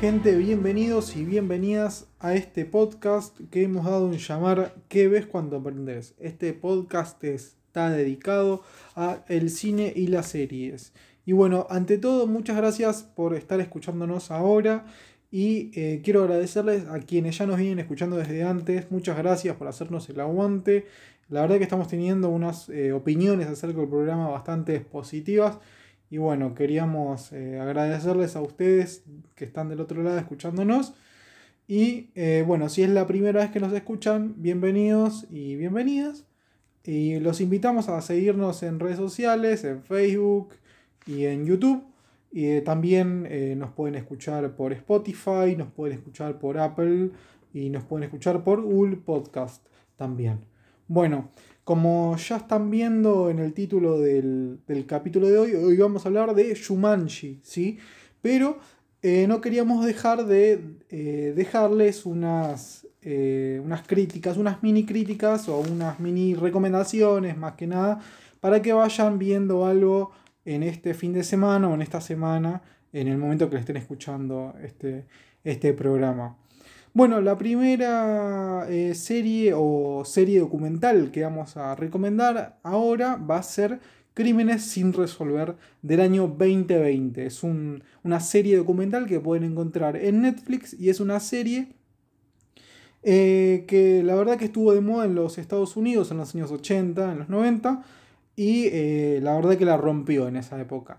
Gente, bienvenidos y bienvenidas a este podcast que hemos dado en llamar ¿Qué ves cuando aprendes? Este podcast está dedicado a el cine y las series. Y bueno, ante todo, muchas gracias por estar escuchándonos ahora y eh, quiero agradecerles a quienes ya nos vienen escuchando desde antes. Muchas gracias por hacernos el aguante. La verdad que estamos teniendo unas eh, opiniones acerca del programa bastante positivas. Y bueno, queríamos eh, agradecerles a ustedes que están del otro lado escuchándonos. Y bueno, si es la primera vez que nos escuchan, bienvenidos y bienvenidas. Y los invitamos a seguirnos en redes sociales, en Facebook y en YouTube. Y también nos pueden escuchar por Spotify, nos pueden escuchar por Apple y nos pueden escuchar por Google Podcast también. Bueno, como ya están viendo en el título del, capítulo de hoy, hoy vamos a hablar de Shumanji, ¿sí? Pero eh, no queríamos dejar de eh, dejarles unas, eh, unas críticas, unas mini críticas o unas mini recomendaciones más que nada, para que vayan viendo algo en este fin de semana o en esta semana, en el momento que estén escuchando este, este programa. Bueno, la primera eh, serie o serie documental que vamos a recomendar ahora va a ser Crímenes sin resolver del año 2020. Es una serie documental que pueden encontrar en Netflix y es una serie eh, que la verdad que estuvo de moda en los Estados Unidos en los años 80, en los 90 y eh, la verdad que la rompió en esa época.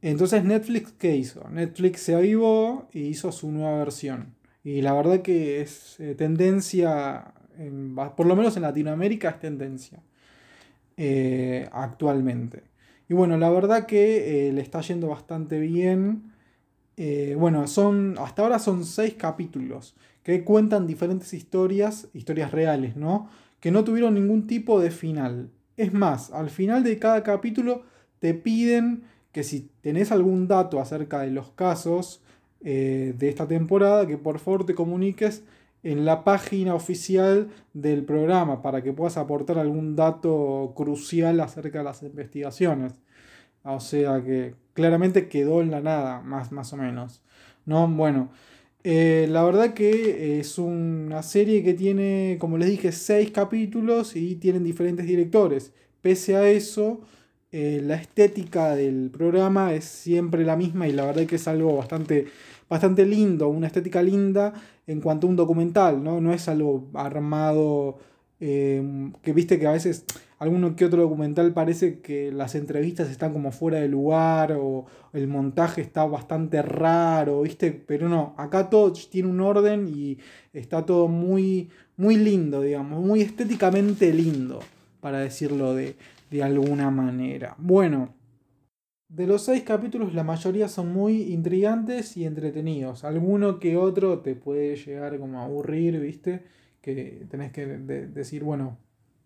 Entonces Netflix, ¿qué hizo? Netflix se avivó y hizo su nueva versión. Y la verdad que es eh, tendencia, por lo menos en Latinoamérica es tendencia eh, actualmente. Y bueno, la verdad que eh, le está yendo bastante bien. bueno, son, hasta ahora son seis capítulos que cuentan diferentes historias, historias reales, ¿no? Que no tuvieron ningún tipo de final. Es más, al final de cada capítulo te piden que si tenés algún dato acerca de los casos, eh, de esta temporada, que por favor te comuniques en la página oficial del programa para que puedas aportar algún dato crucial acerca de las investigaciones. O sea que claramente quedó en la nada, más, más o menos. ¿No? Bueno, eh, la verdad que es una serie que tiene, como les dije, seis capítulos y tienen diferentes directores. Pese a eso, eh, la estética del programa es siempre la misma y la verdad que es algo bastante bastante lindo, una estética linda en cuanto a un documental, ¿no? No es algo armado, em, que viste que a veces alguno que otro documental parece que las entrevistas están como fuera de lugar o el montaje está bastante raro, ¿viste? Pero no, acá todo tiene un orden y está todo muy, muy lindo, digamos, muy estéticamente lindo, para decirlo de, de alguna manera. Bueno. De los seis capítulos, la mayoría son muy intrigantes y entretenidos. Alguno que otro te puede llegar como a aburrir, ¿viste? Que tenés que decir, bueno,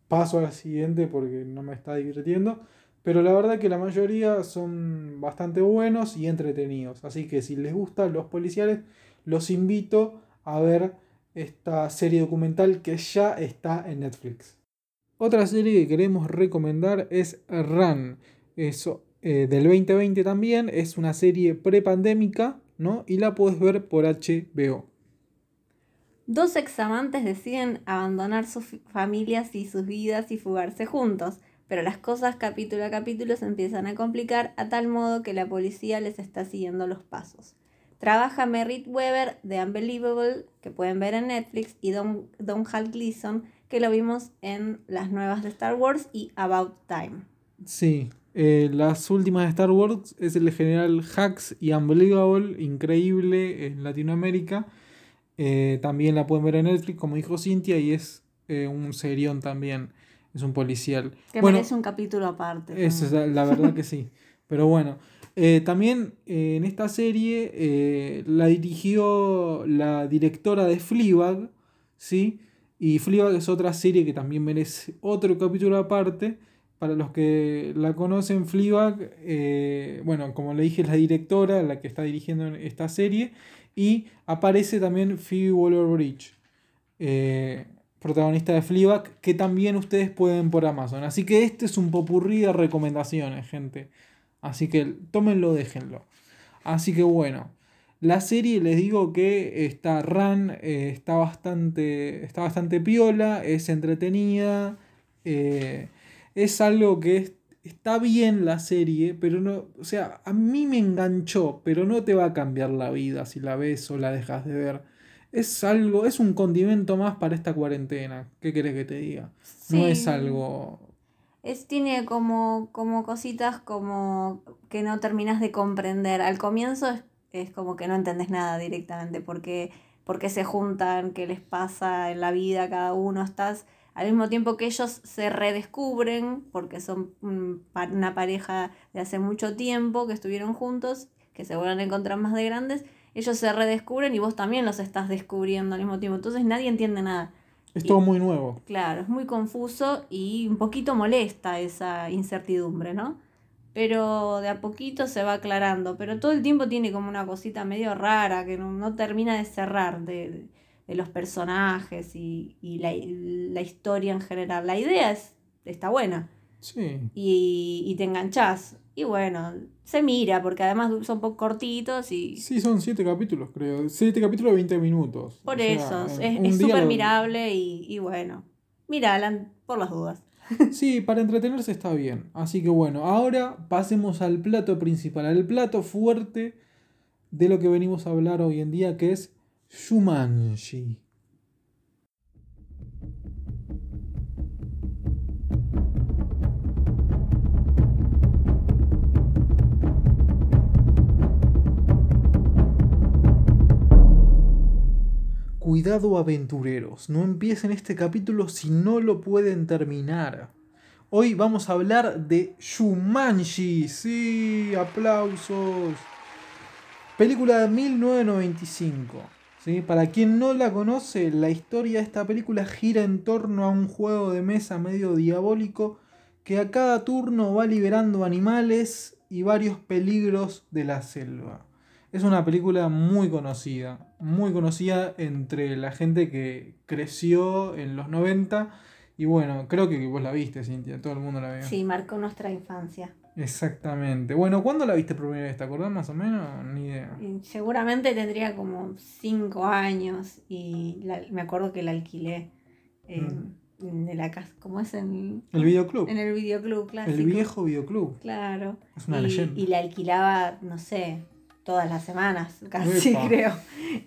paso al siguiente porque no me está divirtiendo. Pero la verdad que la mayoría son bastante buenos y entretenidos. Así que si les gustan los policiales, los invito a ver esta serie documental que ya está en Netflix. Otra serie que queremos recomendar es Run. Eso eh, del 2020 también, es una serie prepandémica, ¿no? Y la puedes ver por HBO. Dos examantes deciden abandonar sus familias y sus vidas y fugarse juntos, pero las cosas capítulo a capítulo se empiezan a complicar a tal modo que la policía les está siguiendo los pasos. Trabaja Merritt Weber de Unbelievable, que pueden ver en Netflix, y Don, Don Hal Gleason, que lo vimos en las nuevas de Star Wars y About Time. Sí, eh, las últimas de Star Wars es el general Hux y Unbelievable, increíble en Latinoamérica. Eh, también la pueden ver en Netflix, como dijo Cintia, y es eh, un serión también. Es un policial. Que merece un capítulo aparte. Es, la, verdad que sí. Pero bueno, también en esta serie la dirigió la directora de Fleabag, ¿sí? Y Fleabag es otra serie que también merece otro capítulo aparte. Para los que la conocen, Fleabag, eh, bueno, como le dije, es la directora, la que está dirigiendo esta serie, y aparece también Phoebe Waller-Bridge, eh, protagonista de Fleabag, que también ustedes pueden por Amazon. Así que este es un popurrí de recomendaciones, gente. Así que tómenlo, déjenlo. Así que bueno, La serie les digo que está ran, eh, está, bastante, está bastante piola, es entretenida, eh, es algo que está bien la serie, pero no, o sea, a mí me enganchó, pero no te va a cambiar la vida si la ves o la dejas de ver. Es algo, es un condimento más para esta cuarentena. ¿Qué querés que te diga? No es algo es, tiene como, como cositas como que no terminas de comprender. Al comienzo es, es como que no entendés nada directamente, porque, porque se juntan, qué les pasa en la vida cada uno, estás al mismo tiempo que ellos se redescubren, porque son una pareja de hace mucho tiempo que estuvieron juntos, que se vuelven a encontrar más de grandes, ellos se redescubren y vos también los estás descubriendo al mismo tiempo. Entonces nadie entiende nada. Es todo muy nuevo. Claro, es muy confuso y un poquito molesta esa incertidumbre, ¿no? Pero de a poquito se va aclarando, pero todo el tiempo tiene como una cosita medio rara que no, termina de cerrar de, los personajes y, la, la, historia en general. La idea es, está buena. Sí. Y, y te enganchás. Y bueno, se mira, porque además son poco cortitos y... Sí, son siete capítulos, creo. Siete capítulos de 20 minutos. Por eso, es súper mirable y, y, bueno, mírala por las dudas. Sí, para entretenerse está bien. Así que bueno, ahora pasemos al plato principal, al plato fuerte de lo que venimos a hablar hoy en día, que es Shumanji. Cuidado aventureros, no empiecen este capítulo si no lo pueden terminar. Hoy vamos a hablar de Shumanji, sí, aplausos. Película de 1995. ¿Sí? Para quien no la conoce, la historia de esta película gira en torno a un juego de mesa medio diabólico que a cada turno va liberando animales y varios peligros de la selva. Es una película muy conocida, muy conocida entre la gente que creció en los 90. Y bueno, creo que vos la viste, Cintia, todo el mundo la vio. Sí, marcó nuestra infancia. Exactamente. Bueno, ¿cuándo la viste por primera vez? ¿Te acordás más o menos? Ni idea. seguramente tendría como 5 años y me acuerdo que la alquilé. Mm. de la casa, ¿cómo es en el videoclub? En el videoclub, claro. El viejo videoclub. Claro. Es una leyenda. Y la alquilaba, no sé, todas las semanas, casi creo.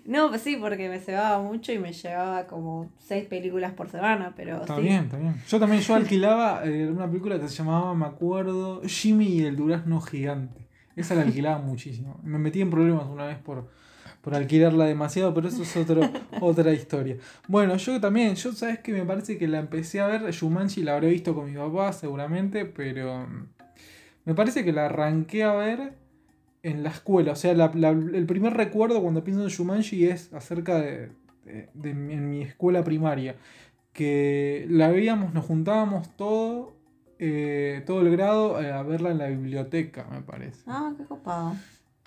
No, pues sí, porque me cebaba mucho y me llevaba como seis películas por semana, pero está bien, está bien. Yo también yo alquilaba eh, una película que se llamaba, me acuerdo, Jimmy y el durazno gigante. Esa la alquilaba muchísimo. Me metí en problemas una vez por, por alquilarla demasiado, pero eso es otro, otra historia. Bueno, yo también, yo sabes que me parece que la empecé a ver, Shumanji la habré visto con mi papá seguramente, pero mm, me parece que la arranqué a ver en la escuela. O sea, el primer recuerdo cuando pienso en Shumanji es acerca de, en mi escuela primaria. Que la veíamos, nos juntábamos todo, eh, todo el grado a verla en la biblioteca, me parece. Ah, qué copado.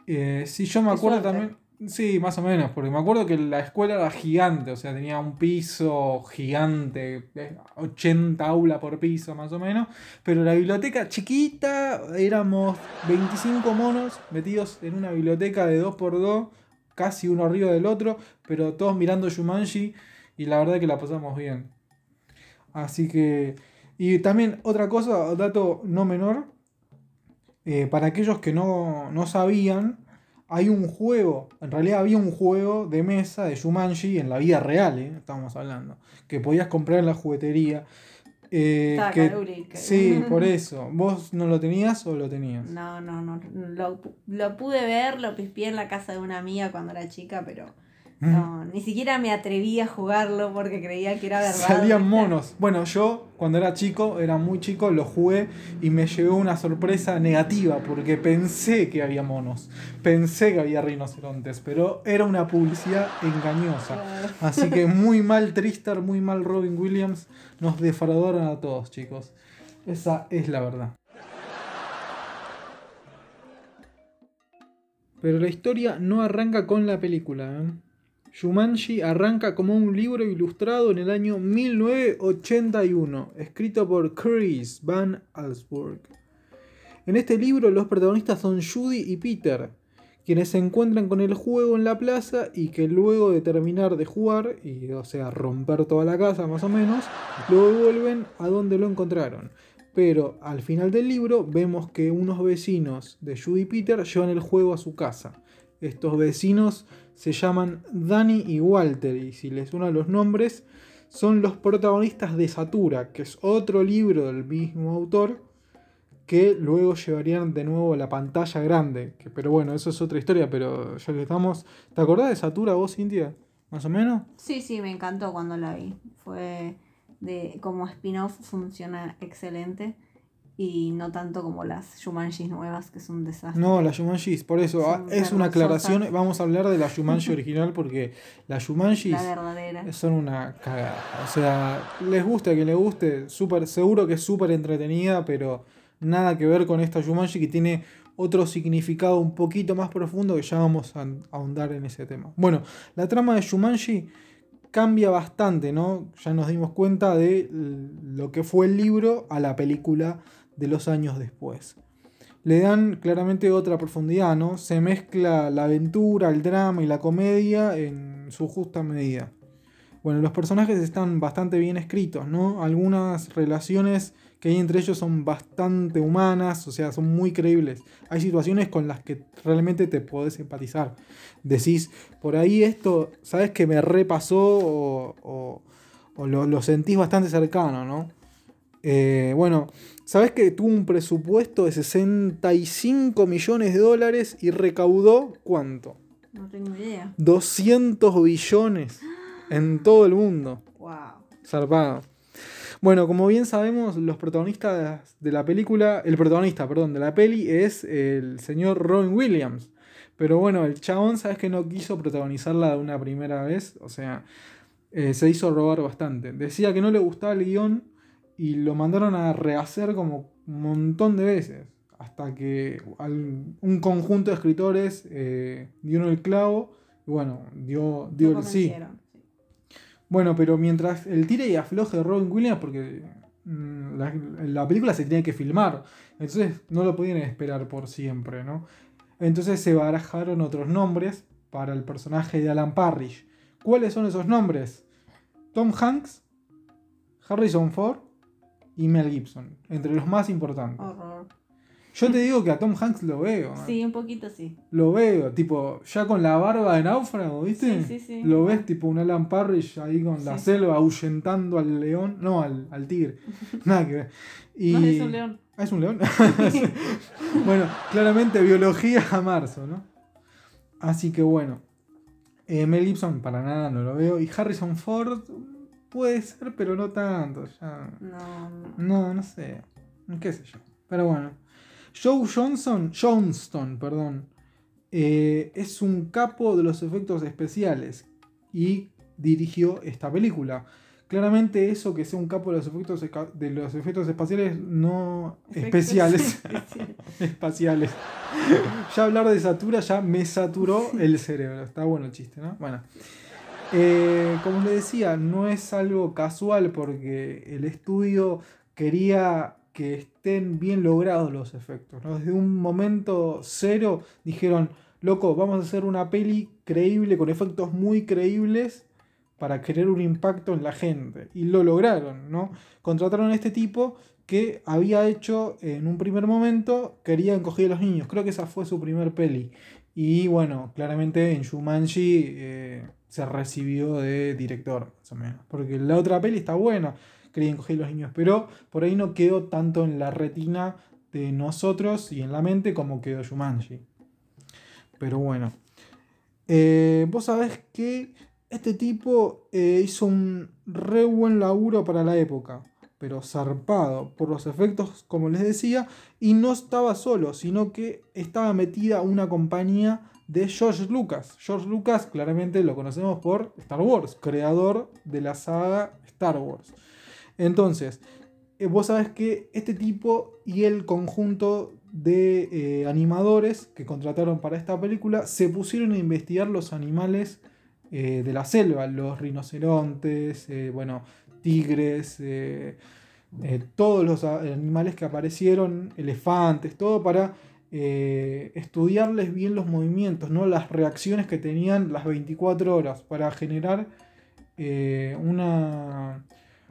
Eh, sí, yo me acuerdo también. Sí, más o menos, porque me acuerdo que la escuela era gigante, o sea, tenía un piso gigante, 80 eh, aulas por piso más o menos, pero la biblioteca chiquita, éramos 25 monos metidos en una biblioteca de 2x2, casi uno arriba del otro, pero todos mirando Shumanji y la verdad que la pasamos bien. Así que... Y también otra cosa, dato no menor, eh, para aquellos que no, no sabían, hay un juego, en realidad había un juego de mesa de Shumanji en la vida real, ¿eh? estamos hablando, que podías comprar en la juguetería. Eh, sí, por eso. ¿Vos no lo tenías o lo tenías? No, no, no. Lo, lo pude ver, lo pispié en la casa de una amiga cuando era chica, pero no, ni siquiera me atreví a jugarlo porque creía que era verdad. Salían monos. Bueno, yo cuando era chico, era muy chico, lo jugué y me llevó una sorpresa negativa porque pensé que había monos. Pensé que había rinocerontes, pero era una publicidad engañosa. Así que muy mal Tristar, muy mal Robin Williams. Nos defraudaron a todos, chicos. Esa es la verdad. Pero la historia no arranca con la película. ¿eh? Shumanji arranca como un libro ilustrado en el año 1981, escrito por Chris Van Allsburg. En este libro los protagonistas son Judy y Peter, quienes se encuentran con el juego en la plaza y que luego de terminar de jugar, y o sea, romper toda la casa más o menos, lo devuelven a donde lo encontraron. Pero al final del libro vemos que unos vecinos de Judy Peter llevan el juego a su casa. Estos vecinos se llaman Danny y Walter, y si les suenan los nombres, son los protagonistas de Satura, que es otro libro del mismo autor, que luego llevarían de nuevo a la pantalla grande. Que, pero bueno, eso es otra historia, pero ya que estamos... ¿Te acordás de Satura vos, Cintia? ¿Más o menos? Sí, sí, me encantó cuando la vi. Fue de como spin-off funciona excelente y no tanto como las Shumanjis nuevas, que es un desastre. No, las Shumanjis, por eso, Son es una aclaración, vamos a hablar de la Shumanji original porque las Shumanjis La son una cagada. O sea, les gusta que les guste, súper seguro que es súper entretenida, pero nada que ver con esta Shumanji que tiene otro significado un poquito más profundo que ya vamos a ahondar en ese tema. Bueno, la trama de Shumanji cambia bastante, ¿no? Ya nos dimos cuenta de lo que fue el libro a la película de los años después. Le dan claramente otra profundidad, ¿no? Se mezcla la aventura, el drama y la comedia en su justa medida. Bueno, los personajes están bastante bien escritos, ¿no? Algunas relaciones que hay entre ellos son bastante humanas, o sea, son muy creíbles. Hay situaciones con las que realmente te podés empatizar. Decís, por ahí esto, ¿sabes que me repasó o, o- o lo, lo sentís bastante cercano, ¿no? Eh, bueno, ¿sabes que tuvo un presupuesto de 65 millones de dólares y recaudó cuánto? No tengo idea. 200 billones en todo el mundo. Wow. Zarpado. Bueno, como bien sabemos, los protagonistas de la película, el protagonista, perdón, de la peli es el señor Robin Williams. Pero bueno, el chabón, ¿sabes que no quiso protagonizarla de una primera vez? O sea, eh, se hizo robar bastante. Decía que no le gustaba el guion y lo mandaron a rehacer como un montón de veces. Hasta que un conjunto de escritores eh, dieron el clavo y bueno, dio, dio el sí. Bueno, pero mientras el tire y afloje de Robin Williams, porque mm, la, la película se tenía que filmar, entonces no lo podían esperar por siempre, ¿no? Entonces se barajaron otros nombres para el personaje de Alan Parrish. ¿Cuáles son esos nombres? Tom Hanks, Harrison Ford y Mel Gibson, entre los más importantes. Horror. Yo te digo que a Tom Hanks lo veo. ¿no? Sí, un poquito sí. Lo veo, tipo, ya con la barba de náufrago, ¿viste? Sí, sí, sí. Lo ves tipo un Alan Parrish ahí con la selva ahuyentando al león, no, al, al tigre. Nada que ver. Y... No, es un león. Ah, es un león. bueno, claramente biología a marzo, ¿no? Así que bueno. Eh, Mel Gibson para nada no lo veo. Y Harrison Ford puede ser, pero no tanto. Ya. No, no. No, sé. ¿Qué sé yo? Pero bueno. Joe Johnson, Johnston, perdón, eh, es un capo de los efectos especiales y dirigió esta película. Claramente eso que sea un capo de los efectos, de los efectos espaciales, no Efectos especiales, especiales. espaciales. ya hablar de Satura ya me saturó el cerebro. Está bueno el chiste, ¿no? Bueno. Eh, como les decía, no es algo casual porque el estudio quería que estén bien logrados los efectos. ¿no? Desde un momento cero dijeron, loco, vamos a hacer una peli creíble, con efectos muy creíbles, para crear un impacto en la gente. Y lo lograron, ¿no? Contrataron a este tipo que había hecho en un primer momento, querían coger a los niños. Creo que esa fue su primer peli. Y bueno, claramente en Shumanji eh, se recibió de director, más o menos. Porque la otra peli está buena, querían coger los niños. Pero por ahí no quedó tanto en la retina de nosotros y en la mente como quedó Shumanji. Pero bueno. Eh, Vos sabés que este tipo eh, hizo un re buen laburo para la época, pero zarpado por los efectos, como les decía, y no estaba solo, sino que estaba metida una compañía de George Lucas. George Lucas claramente lo conocemos por Star Wars, creador de la saga Star Wars. Entonces, eh, vos sabés que este tipo y el conjunto de eh, animadores que contrataron para esta película se pusieron a investigar los animales eh, de la selva, los rinocerontes, bueno, tigres, eh, eh, todos los animales que aparecieron, elefantes, todo para eh, estudiarles bien los movimientos, ¿no? las reacciones que tenían las 24 horas para generar una,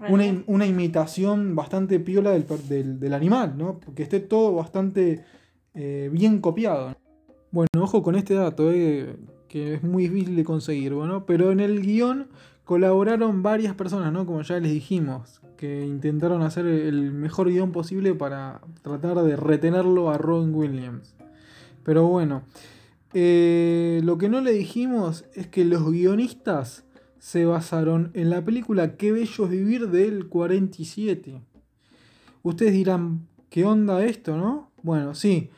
una, imitación bastante piola del, del, animal, ¿no? que esté todo bastante bien copiado. Bueno, ojo con este dato, que es muy difícil de conseguir, bueno, pero en el guion colaboraron varias personas, ¿no? Como ya les dijimos, que intentaron hacer el mejor guion posible para tratar de retenerlo a Robin Williams. Pero bueno, eh, lo que no le dijimos es que los guionistas se basaron en la película Qué bello es vivir del 47. Ustedes dirán, ¿qué onda esto, no? Bueno, sí.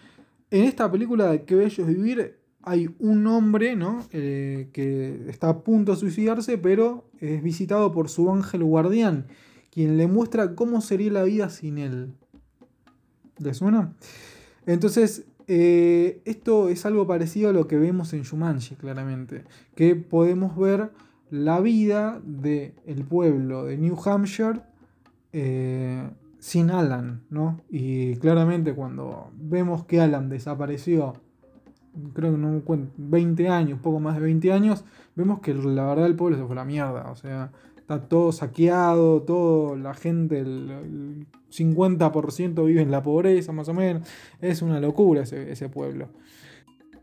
En esta película de Qué bello es vivir hay un hombre, ¿no? Eh, que está a punto de suicidarse, pero es visitado por su ángel guardián quien le muestra cómo sería la vida sin él. ¿Le suena? Entonces, eh, esto es algo parecido a lo que vemos en Shumanji, claramente. Que podemos ver la vida del el pueblo de New Hampshire eh, sin Alan, ¿no? Y claramente cuando vemos que Alan desapareció, creo que no 20 años, poco más de 20 años, vemos que la verdad el pueblo se fue a la mierda. O sea, está todo saqueado, todo, la gente, el, 50% vive en la pobreza más o menos. Es una locura ese, pueblo.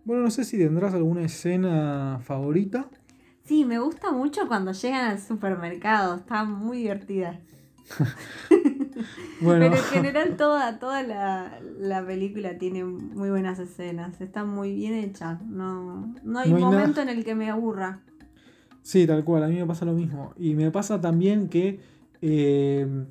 Bueno, no sé si tendrás alguna escena favorita. Sí, me gusta mucho cuando llegan al supermercado, está muy divertida. bueno. Pero en general toda, toda la, película tiene muy buenas escenas, está muy bien hecha, no, no hay, momento en el que me aburra. Sí, tal cual, a mí me pasa lo mismo. Y me pasa también que eh,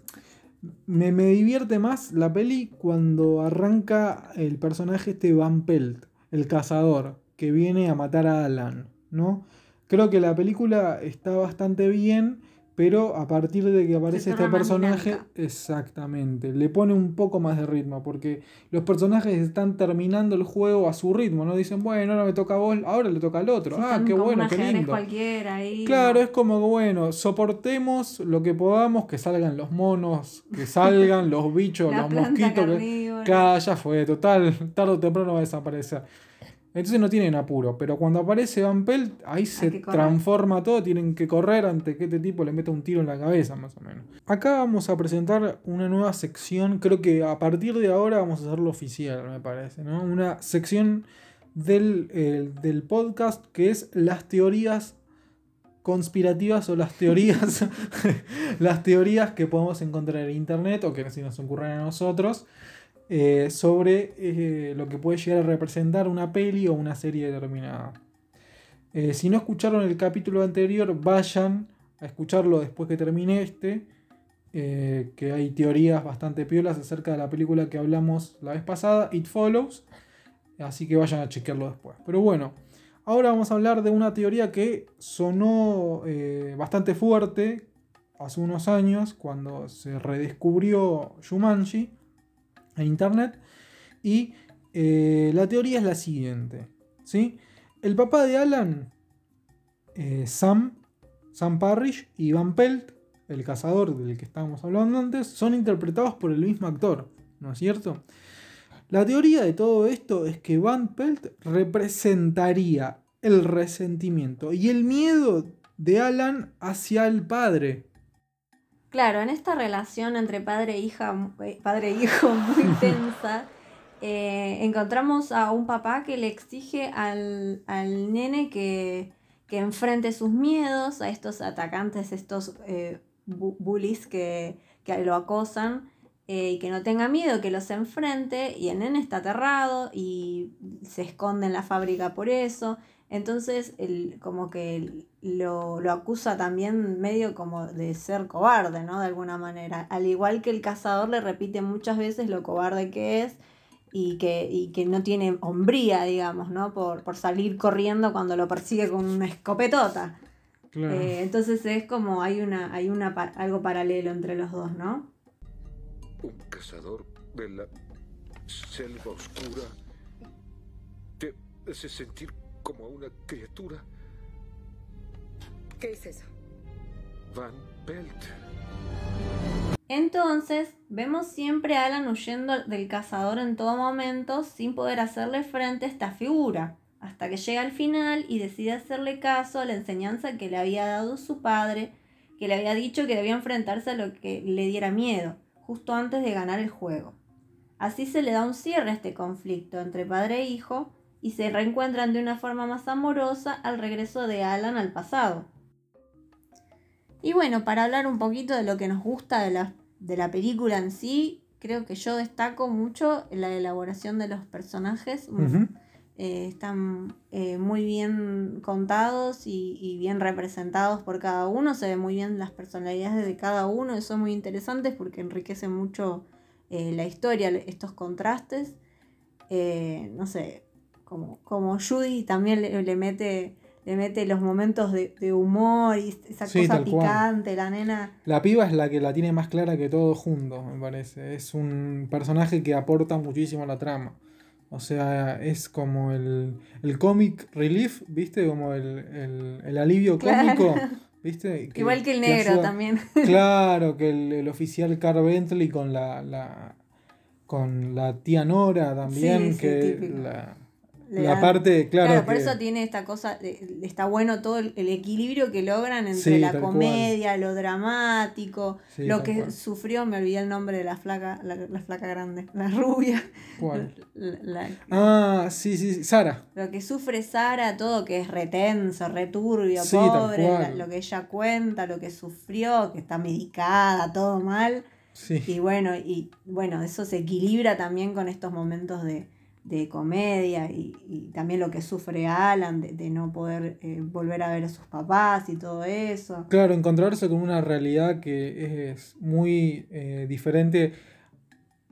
me, divierte más la peli cuando arranca el personaje este Van Pelt, el cazador, que viene a matar a Alan, ¿no? Creo que la película está bastante bien pero a partir de que aparece este personaje, exactamente, le pone un poco más de ritmo, porque los personajes están terminando el juego a su ritmo, no dicen, bueno, ahora me toca a vos, ahora le toca al otro. ah, qué bueno, qué lindo. claro, es como que, bueno, soportemos lo que podamos, que salgan los monos, que salgan los bichos, los mosquitos. Que, ya fue, total, tarde o temprano va a desaparecer. Entonces no tienen apuro, pero cuando aparece Van Pelt, ahí se transforma todo, tienen que correr antes que este tipo le meta un tiro en la cabeza, más o menos. Acá vamos a presentar una nueva sección, creo que a partir de ahora vamos a hacerlo oficial, me parece, ¿no? Una sección del, del podcast que es las teorías conspirativas o las teorías, las teorías que podemos encontrar en internet o que si nos ocurren a nosotros. Eh, sobre eh, lo que puede llegar a representar una peli o una serie determinada. Eh, si no escucharon el capítulo anterior, vayan a escucharlo después que termine este, que hay teorías bastante piolas acerca de la película que hablamos la vez pasada, It Follows, así que vayan a chequearlo después. Pero bueno, ahora vamos a hablar de una teoría que sonó bastante fuerte hace unos años, cuando se redescubrió Shumanji en internet. Y eh, la teoría es la siguiente. ¿sí? El papá de Alan, eh, Sam, Sam Parrish y Van Pelt, el cazador del que estábamos hablando antes, son interpretados por el mismo actor, ¿no es cierto? La teoría de todo esto es que Van Pelt representaría el resentimiento y el miedo de Alan hacia el padre. Claro, en esta relación entre padre e hija, eh, padre e hijo muy tensa, eh, encontramos a un papá que le exige al, nene que, enfrente sus miedos a estos atacantes, estos eh, bullies que, que, lo acosan, y que no tenga miedo, que los enfrente, y el nene está aterrado y se esconde en la fábrica por eso. Entonces, el, como que lo, acusa también medio como de ser cobarde, ¿no? De alguna manera. Al igual que el cazador le repite muchas veces lo cobarde que es y que, que no tiene hombría, digamos, ¿no? Por, salir corriendo cuando lo persigue con una escopetota. Eh, entonces es como hay una, hay una algo paralelo entre los dos, ¿no? Un cazador de la selva oscura te hace sentir como a una criatura. ¿Qué es eso? Van Pelt. Entonces, vemos siempre a Alan huyendo del cazador en todo momento sin poder hacerle frente a esta figura, hasta que llega al final y decide hacerle caso a la enseñanza que le había dado su padre, que le había dicho que debía enfrentarse a lo que le diera miedo, justo antes de ganar el juego. Así se le da un cierre a este conflicto entre padre e hijo y se reencuentran de una forma más amorosa al regreso de Alan al pasado. Y bueno, para hablar un poquito de lo que nos gusta de la de la película en sí, creo que yo destaco mucho la elaboración de los personajes. Eh, están eh, muy bien contados y, bien representados por cada uno. Se ven muy bien las personalidades de cada uno. Eso es muy interesante porque enriquece mucho eh, la historia, estos contrastes. no sé, como, como Judy también le mete le mete los momentos de, humor y esa cosa picante, la nena. La piba es la que la tiene más clara que todo juntos, me parece. Es un personaje que aporta muchísimo a la trama. O sea, es como el, el comic relief, ¿viste? Como el, alivio cómico. ¿Viste? Igual que el negro también. Claro, que el, oficial Carl Bentley con la, la, con la tía Nora también, que la, la parte, claro. Claro, por eso tiene esta cosa, está bueno todo el, equilibrio que logran entre la comedia, lo dramático, lo que sufrió, me olvidé el nombre de la flaca, la, flaca grande, la rubia. ¿Cuál? ah, sí, sí, Sara. Lo que sufre Sara, todo que es retenso, returbio, pobre, lo que ella cuenta, lo que sufrió, que está medicada, todo mal. Y bueno, y bueno, eso se equilibra también con estos momentos de de comedia y, también lo que sufre Alan de, no poder eh, volver a ver a sus papás y todo eso. Claro, encontrarse con una realidad que es muy eh, diferente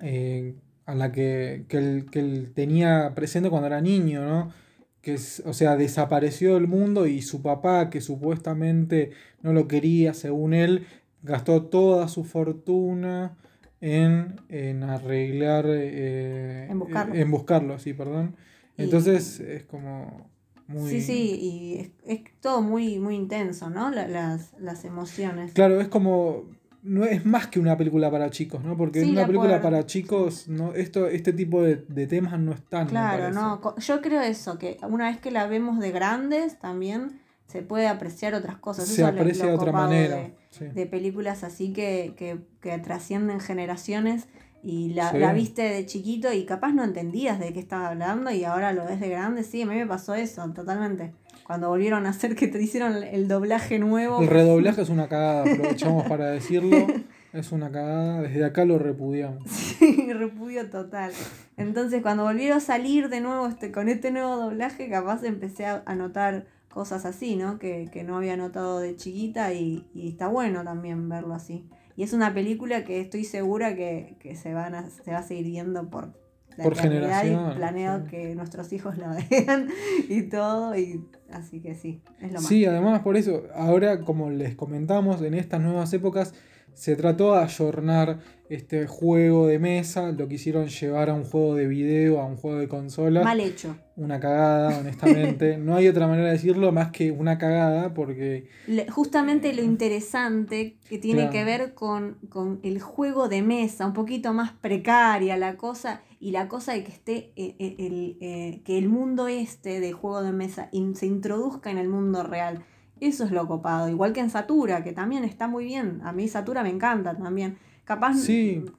eh, a la que, él, tenía presente cuando era niño, ¿no? Que o sea, desapareció del mundo y su papá, que supuestamente no lo quería, según él, gastó toda su fortuna en, arreglar, eh, en, buscarlo. en buscarlo, sí, perdón. Entonces es como muy... Sí, sí, y es, todo muy, muy intenso, ¿no? las, las emociones. Claro, es como no es más que una película para chicos, ¿no? Porque en una película para chicos, no, esto, este tipo de, temas no están. Claro, no. Yo creo eso, que una vez que la vemos de grandes también se puede apreciar otras cosas. Se aprecia de otra manera. De, películas así que, que, trascienden generaciones y la, viste de chiquito y capaz no entendías de qué estaba hablando y ahora lo ves de grande. Sí, a mí me pasó eso, totalmente. Cuando volvieron a hacer que te hicieron el doblaje nuevo. El redoblaje es una cagada, aprovechamos para decirlo. Es una cagada, desde acá lo repudiamos. Sí, repudio total. Entonces, cuando volvieron a salir de nuevo este, con este nuevo doblaje, capaz empecé a notar cosas así, ¿no? Que, no había notado de chiquita y, está bueno también verlo así. Y es una película que estoy segura que, se, van a, se va a seguir viendo por la por generación. Y planeo que nuestros hijos lo vean y todo. Y así que sí, es lo más. Sí, además por eso, ahora como les comentamos, en estas nuevas épocas se trató de ayornar este juego de mesa, lo quisieron llevar a un juego de video, a un juego de consola. Mal hecho. Una cagada, honestamente. no hay otra manera de decirlo más que una cagada porque... justamente lo interesante que tiene que ver con, el juego de mesa, un poquito más precaria la cosa y la cosa de que esté eh, eh, el, eh, que el mundo este de juego de mesa se introduzca en el mundo real. Eso es lo copado, igual que en Satura, que también está muy bien. A mí Satura me encanta también Capaz,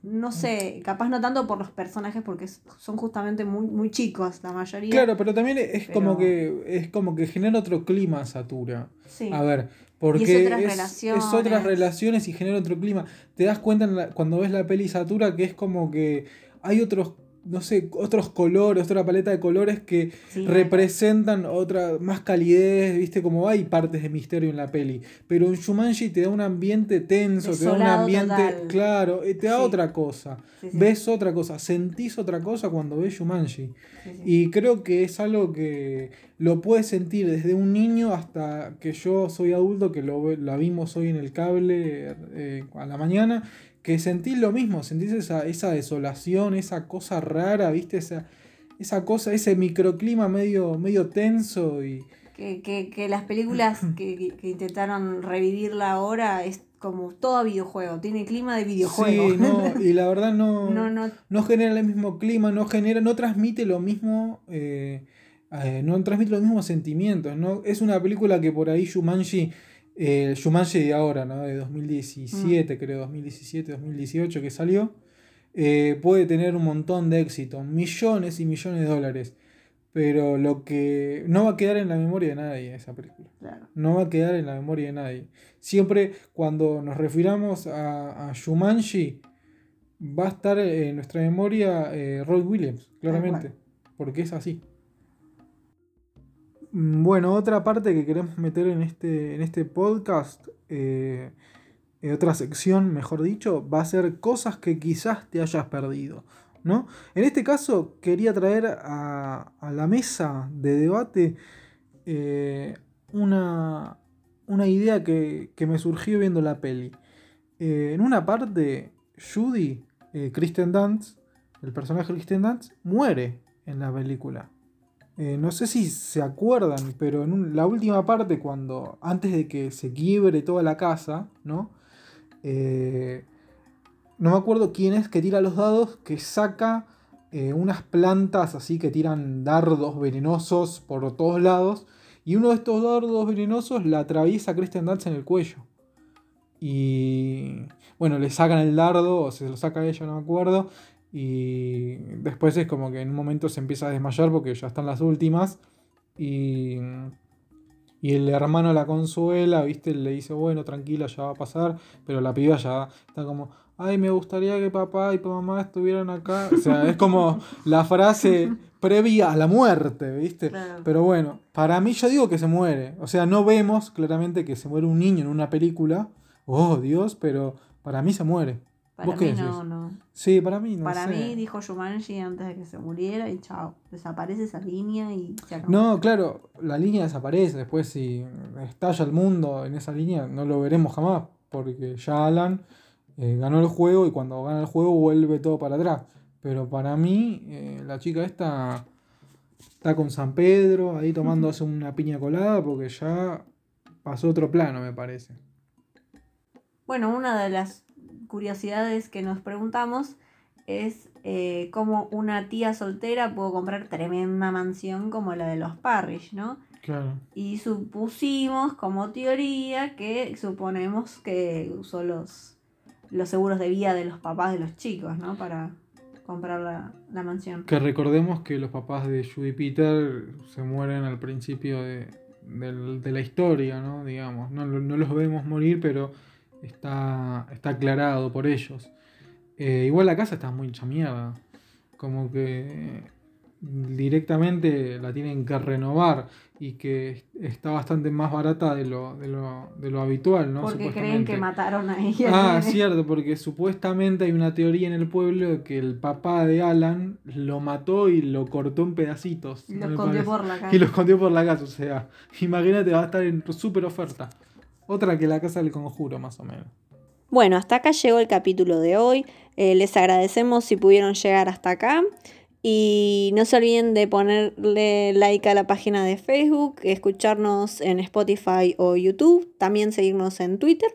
no sé, capaz no tanto por los personajes porque son justamente muy, muy chicos la mayoría. Claro, pero también es como que es como que genera otro clima Satura. Sí. A ver, porque es otras, relaciones. es otras relaciones y genera otro clima. Te das cuenta cuando ves la peli Satura que es como que hay otros no sé, otros colores, otra paleta de colores que representan otra, más calidez, viste, como hay partes de misterio en la peli. Pero en Shumanji te da un ambiente tenso, te da un ambiente, claro, eh, te da otra cosa. Ves otra cosa, sentís otra cosa cuando ves Shumanji. Y creo que es algo que lo puedes sentir desde un niño hasta que yo soy adulto, que lo, la vimos hoy en el cable eh, a la mañana que sentís lo mismo, sentís esa, esa desolación, esa cosa rara, ¿viste? Esa, esa cosa, ese microclima medio, medio tenso y, Que, que, que las películas que, que intentaron revivirla ahora es como todo videojuego, tiene clima de videojuego. Sí, no, y la verdad no, No, no, no, genera el mismo clima, no genera, no transmite lo mismo, eh, eh, no transmite los mismos sentimientos, ¿no? Es una película que por ahí Shumanji, eh, Shumanji de ahora, ¿no? De 2017, creo, 2017, 2018 que salió, eh, puede tener un montón de éxito, millones y millones de dólares. Pero lo que no va a quedar en la memoria de nadie esa película. claro. No va a quedar en la memoria de nadie. Siempre cuando nos refiramos a, a Shumanji, va a estar en nuestra memoria eh, Roy Williams, claramente. Porque es así. Mm, Bueno, otra parte que queremos meter en este, en este podcast, eh, en otra sección, mejor dicho, va a ser cosas que quizás te hayas perdido. ¿no? En este caso, quería traer a, la mesa de debate eh, una, idea que, me surgió viendo la peli. Eh, en una parte, Judy, eh, Kristen Dunst, el personaje de Kristen Dunst, muere en la película. Eh, no sé si se acuerdan, pero en la última parte, cuando antes de que se quiebre toda la casa, ¿no? Eh, no me acuerdo quién es que tira los dados, que saca eh, unas plantas así que tiran dardos venenosos por todos lados. Y uno de estos dardos venenosos la atraviesa a Kristen Dunst en el cuello. Y bueno, le sacan el dardo, o se lo saca ella, no me acuerdo. Y después es como que en un momento se empieza a desmayar porque ya están las últimas. Y, y el hermano la consuela, ¿viste? Le dice, bueno, tranquila, ya va a pasar. Pero la piba ya está como, ay, me gustaría que papá y mamá estuvieran acá. O sea, es como la frase previa a la muerte, ¿viste? Claro. Pero bueno, para mí yo digo que se muere. O sea, no vemos claramente que se muere un niño en una película. Oh, Dios, pero para mí se muere. Para ¿Vos qué mí no, no. Sí, para mí no Para sé. mí dijo Shumanji antes de que se muriera y chao. Desaparece esa línea y se acabó. No, claro, la línea desaparece. Después, si estalla el mundo en esa línea, no lo veremos jamás. Porque ya Alan eh, ganó el juego y cuando gana el juego vuelve todo para atrás. Pero para mí, eh, la chica esta está con San Pedro ahí tomándose una piña colada porque ya pasó otro plano, me parece. Bueno, una de las curiosidades que nos preguntamos es eh, cómo una tía soltera pudo comprar tremenda mansión como la de los Parrish, ¿no? Claro. Y supusimos como teoría que suponemos que usó los, los seguros de vida de los papás de los chicos, ¿no? Para comprar la, la mansión. Que recordemos que los papás de Judy Peter se mueren al principio de, de la historia, ¿no? Digamos, no, no los vemos morir, pero está, está aclarado por ellos. Eh, igual la casa está muy hecha mierda. Como que directamente la tienen que renovar y que está bastante más barata de lo, de lo, de lo habitual, ¿no? Porque creen que mataron a ella. Ah, cierto, porque supuestamente hay una teoría en el pueblo de que el papá de Alan lo mató y lo cortó en pedacitos. Y ¿no lo escondió por la calle. Y lo escondió por la casa, o sea, imagínate, va a estar en súper oferta. Otra que la casa del conjuro, más o menos. Bueno, hasta acá llegó el capítulo de hoy. Eh, les agradecemos si pudieron llegar hasta acá. Y no se olviden de ponerle like a la página de Facebook, escucharnos en Spotify o YouTube, también seguirnos en Twitter.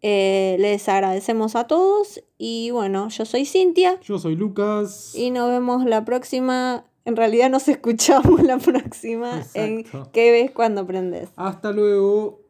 Eh, les agradecemos a todos y bueno, yo soy Cintia Yo soy Lucas. y nos vemos la próxima. En realidad nos escuchamos la próxima en. ¿Qué ves cuando aprendes? Hasta luego.